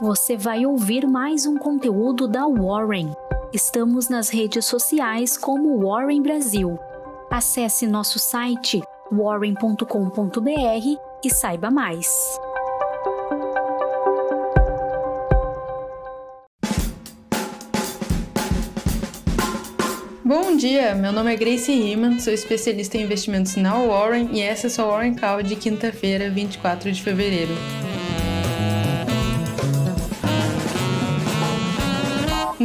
você vai ouvir mais um conteúdo da Warren. Estamos nas redes sociais como Warren Brasil. Acesse nosso site warren.com.br e saiba mais. Bom dia, meu nome é Grace Riemann, sou especialista em investimentos na Warren e essa é a sua Warren Call de quinta-feira, 24 de fevereiro.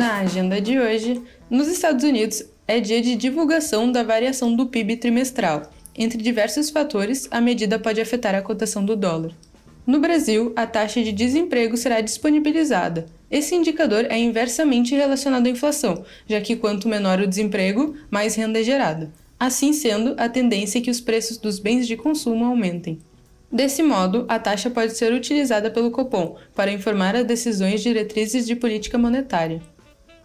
Na agenda de hoje, nos Estados Unidos é dia de divulgação da variação do PIB trimestral. Entre diversos fatores, a medida pode afetar a cotação do dólar. No Brasil, a taxa de desemprego será disponibilizada. Esse indicador é inversamente relacionado à inflação, já que quanto menor o desemprego, mais renda é gerada. Assim sendo, a tendência é que os preços dos bens de consumo aumentem. Desse modo, a taxa pode ser utilizada pelo Copom para informar as decisões diretrizes de política monetária.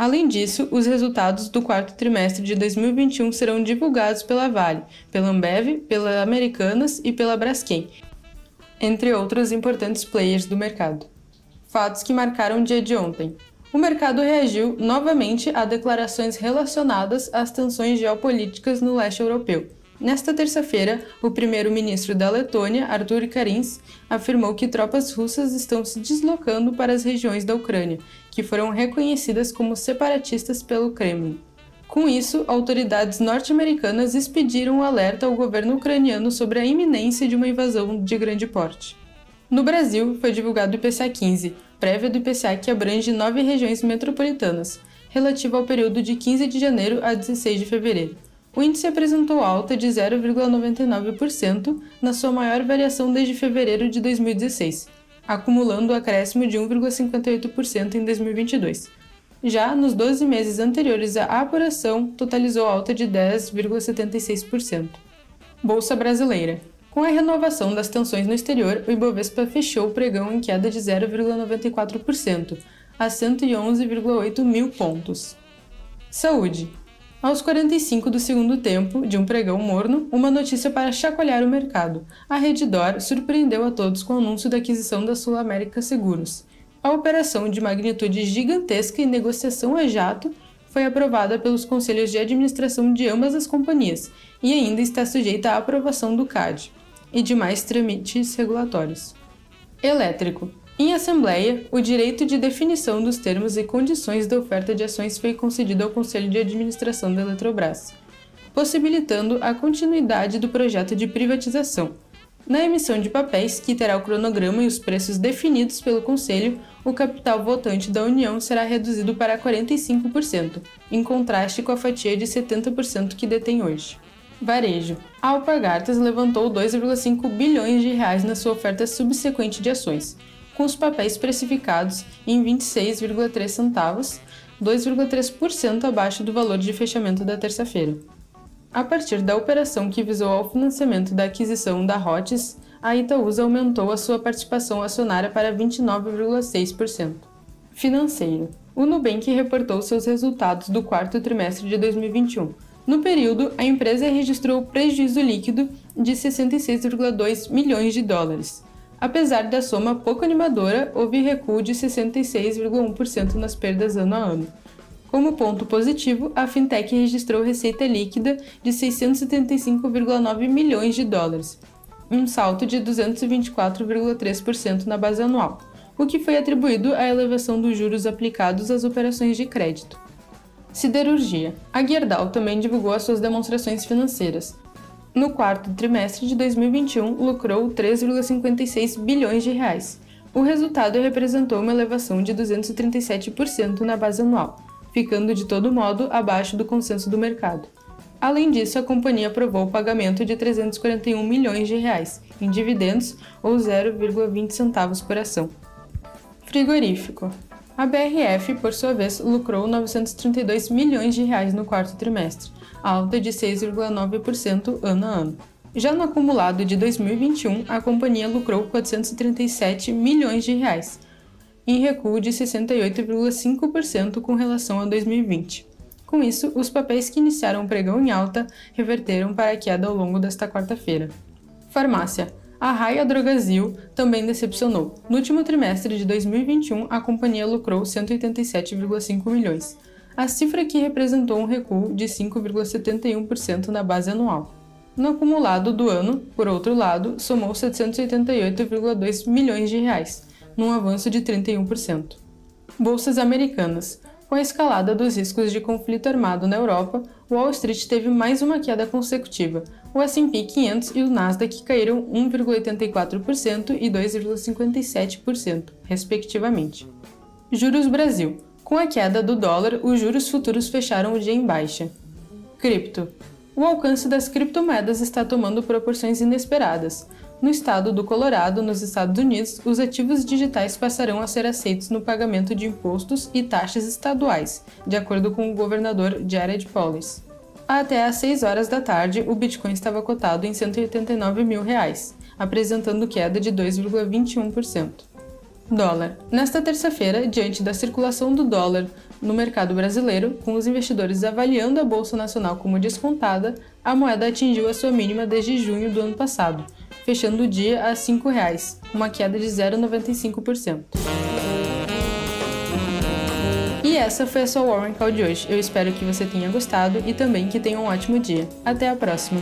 Além disso, os resultados do quarto trimestre de 2021 serão divulgados pela Vale, pela Ambev, pela Americanas e pela Braskem, entre outros importantes players do mercado. Fatos que marcaram o dia de ontem. O mercado reagiu novamente a declarações relacionadas às tensões geopolíticas no leste europeu. Nesta terça-feira, o primeiro-ministro da Letônia, Artur Karins, afirmou que tropas russas estão se deslocando para as regiões da Ucrânia, que foram reconhecidas como separatistas pelo Kremlin. Com isso, autoridades norte-americanas expediram um alerta ao governo ucraniano sobre a iminência de uma invasão de grande porte. No Brasil, foi divulgado o IPCA 15, prévia do IPCA que abrange nove regiões metropolitanas, relativo ao período de 15 de janeiro a 16 de fevereiro. O índice apresentou alta de 0,99% na sua maior variação desde fevereiro de 2016, acumulando o acréscimo de 1,58% em 2022 já nos 12 meses anteriores à apuração, totalizou alta de 10,76%. Bolsa Brasileira. Com a renovação das tensões no exterior, o Ibovespa fechou o pregão em queda de 0,94%, a 111,8 mil pontos. Saúde. Aos 45 do segundo tempo, de um pregão morno, uma notícia para chacoalhar o mercado. A Redditor surpreendeu a todos com o anúncio da aquisição da Sul América Seguros. A operação de magnitude gigantesca e negociação a jato foi aprovada pelos conselhos de administração de ambas as companhias e ainda está sujeita à aprovação do CAD e demais trâmites regulatórios. Elétrico. Em assembleia, o direito de definição dos termos e condições da oferta de ações foi concedido ao Conselho de Administração da Eletrobras, possibilitando a continuidade do projeto de privatização na emissão de papéis, que terá o cronograma e os preços definidos pelo Conselho, o capital votante da União será reduzido para 45%, em contraste com a fatia de 70% que detém hoje. Varejo. A Alpargatas levantou 2,5 bilhões de reais na sua oferta subsequente de ações, com os papéis precificados em 26,3 centavos, 2,3% abaixo do valor de fechamento da terça-feira. A partir da operação que visou ao financiamento da aquisição da Rotes, a Itaúsa aumentou a sua participação acionária para 29,6%. Financeiro. O Nubank reportou seus resultados do quarto trimestre de 2021. No período, a empresa registrou prejuízo líquido de 66,2 milhões de dólares. Apesar da soma pouco animadora, houve recuo de 66,1% nas perdas ano a ano. Como ponto positivo, a fintech registrou receita líquida de 675,9 milhões de dólares, um salto de 224,3% na base anual, o que foi atribuído à elevação dos juros aplicados às operações de crédito. Siderurgia. A Gerdau também divulgou as suas demonstrações financeiras. No quarto trimestre de 2021, lucrou 3,56 bilhões de reais. O resultado representou uma elevação de 237% na base anual, ficando de todo modo abaixo do consenso do mercado. Além disso, a companhia aprovou o pagamento de 341 milhões de reais em dividendos ou 0,20 centavos por ação. Frigorífico. A BRF, por sua vez, lucrou 932 milhões de reais no quarto trimestre, alta de 6,9% ano a ano. Já no acumulado de 2021, a companhia lucrou 437 milhões de reais, em recuo de 68,5% com relação a 2020. Com isso, os papéis que iniciaram o pregão em alta reverteram para a queda ao longo desta quarta-feira. Farmácia. A Raia Drogasil também decepcionou. No último trimestre de 2021, a companhia lucrou 187,5 milhões, a cifra que representou um recuo de 5,71% na base anual. No acumulado do ano, por outro lado, somou 788,2 milhões de reais, num avanço de 31%. Bolsas americanas. Com a escalada dos riscos de conflito armado na Europa, Wall Street teve mais uma queda consecutiva. O S&P 500 e o Nasdaq caíram 1,84% e 2,57%, respectivamente. Juros Brasil. Com a queda do dólar, os juros futuros fecharam o dia em baixa. Cripto. O alcance das criptomoedas está tomando proporções inesperadas. No estado do Colorado, nos Estados Unidos, os ativos digitais passarão a ser aceitos no pagamento de impostos e taxas estaduais, de acordo com o governador Jared Polis. Até às 6 horas da tarde, o Bitcoin estava cotado em 189 mil reais, apresentando queda de 2,21%. Dólar. Nesta terça-feira, diante da circulação do dólar no mercado brasileiro, com os investidores avaliando a Bolsa Nacional como descontada, a moeda atingiu a sua mínima desde junho do ano passado, fechando o dia a R$ 5,00, uma queda de 0,95%. E essa foi a sua Warren Call de hoje. Eu espero que você tenha gostado e também que tenha um ótimo dia. Até a próxima!